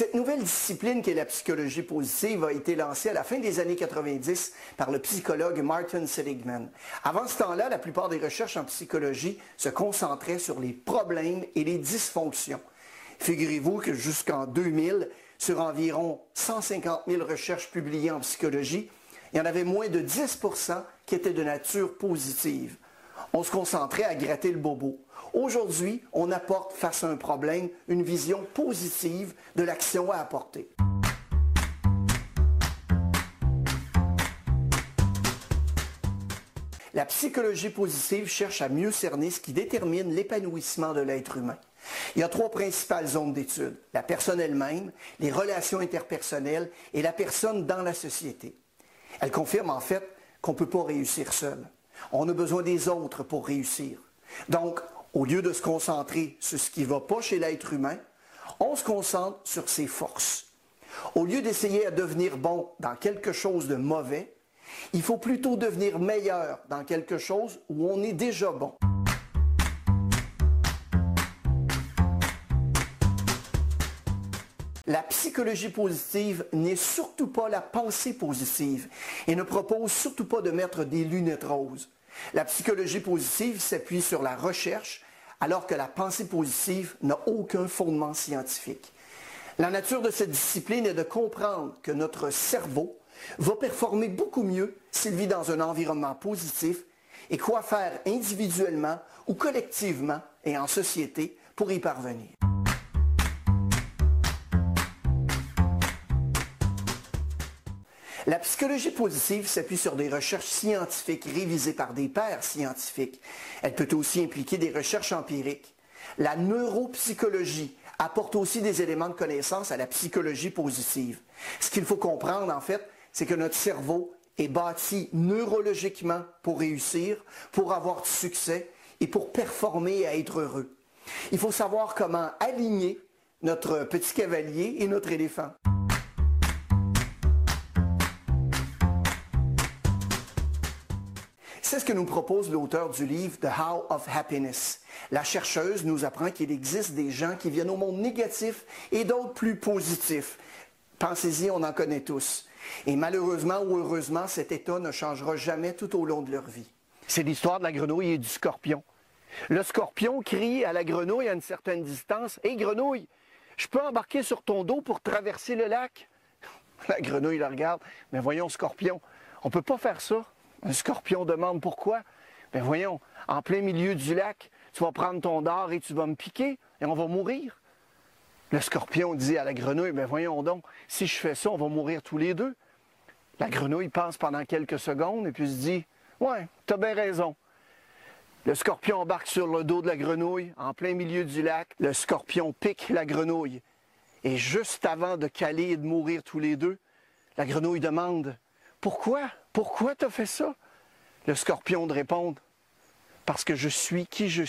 Cette nouvelle discipline qu'est la psychologie positive a été lancée à la fin des années 90 par le psychologue Martin Seligman. Avant ce temps-là, la plupart des recherches en psychologie se concentraient sur les problèmes et les dysfonctions. Figurez-vous que jusqu'en 2000, sur environ 150 000 recherches publiées en psychologie, il y en avait moins de 10% qui étaient de nature positive. On se concentrait à gratter le bobo. Aujourd'hui, on apporte face à un problème une vision positive de l'action à apporter. La psychologie positive cherche à mieux cerner ce qui détermine l'épanouissement de l'être humain. Il y a trois principales zones d'étude. La personne elle-même, les relations interpersonnelles et la personne dans la société. Elle confirme en fait qu'on ne peut pas réussir seul. On a besoin des autres pour réussir. Donc, au lieu de se concentrer sur ce qui ne va pas chez l'être humain, on se concentre sur ses forces. Au lieu d'essayer à devenir bon dans quelque chose de mauvais, il faut plutôt devenir meilleur dans quelque chose où on est déjà bon. La psychologie positive n'est surtout pas la pensée positive et ne propose surtout pas de mettre des lunettes roses. La psychologie positive s'appuie sur la recherche alors que la pensée positive n'a aucun fondement scientifique. La nature de cette discipline est de comprendre que notre cerveau va performer beaucoup mieux s'il vit dans un environnement positif et quoi faire individuellement ou collectivement et en société pour y parvenir. La psychologie positive s'appuie sur des recherches scientifiques révisées par des pairs scientifiques. Elle peut aussi impliquer des recherches empiriques. La neuropsychologie apporte aussi des éléments de connaissance à la psychologie positive. Ce qu'il faut comprendre, en fait, c'est que notre cerveau est bâti neurologiquement pour réussir, pour avoir du succès et pour performer et être heureux. Il faut savoir comment aligner notre petit cavalier et notre éléphant. C'est ce que nous propose l'auteur du livre The How of Happiness. La chercheuse nous apprend qu'il existe des gens qui viennent au monde négatif et d'autres plus positifs. Pensez-y, on en connaît tous. Et malheureusement ou heureusement, cet état ne changera jamais tout au long de leur vie. C'est l'histoire de la grenouille et du scorpion. Le scorpion crie à la grenouille à une certaine distance Hé grenouille, je peux embarquer sur ton dos pour traverser le lac La grenouille la regarde Mais voyons, scorpion, on ne peut pas faire ça. Un scorpion demande pourquoi? Ben voyons, en plein milieu du lac, tu vas prendre ton dard et tu vas me piquer et on va mourir. Le scorpion dit à la grenouille, ben voyons donc, si je fais ça, on va mourir tous les deux. La grenouille pense pendant quelques secondes et puis se dit, ouais, t'as bien raison. Le scorpion embarque sur le dos de la grenouille en plein milieu du lac. Le scorpion pique la grenouille. Et juste avant de caler et de mourir tous les deux, la grenouille demande, pourquoi pourquoi tu as fait ça? Le scorpion de répondre Parce que je suis qui je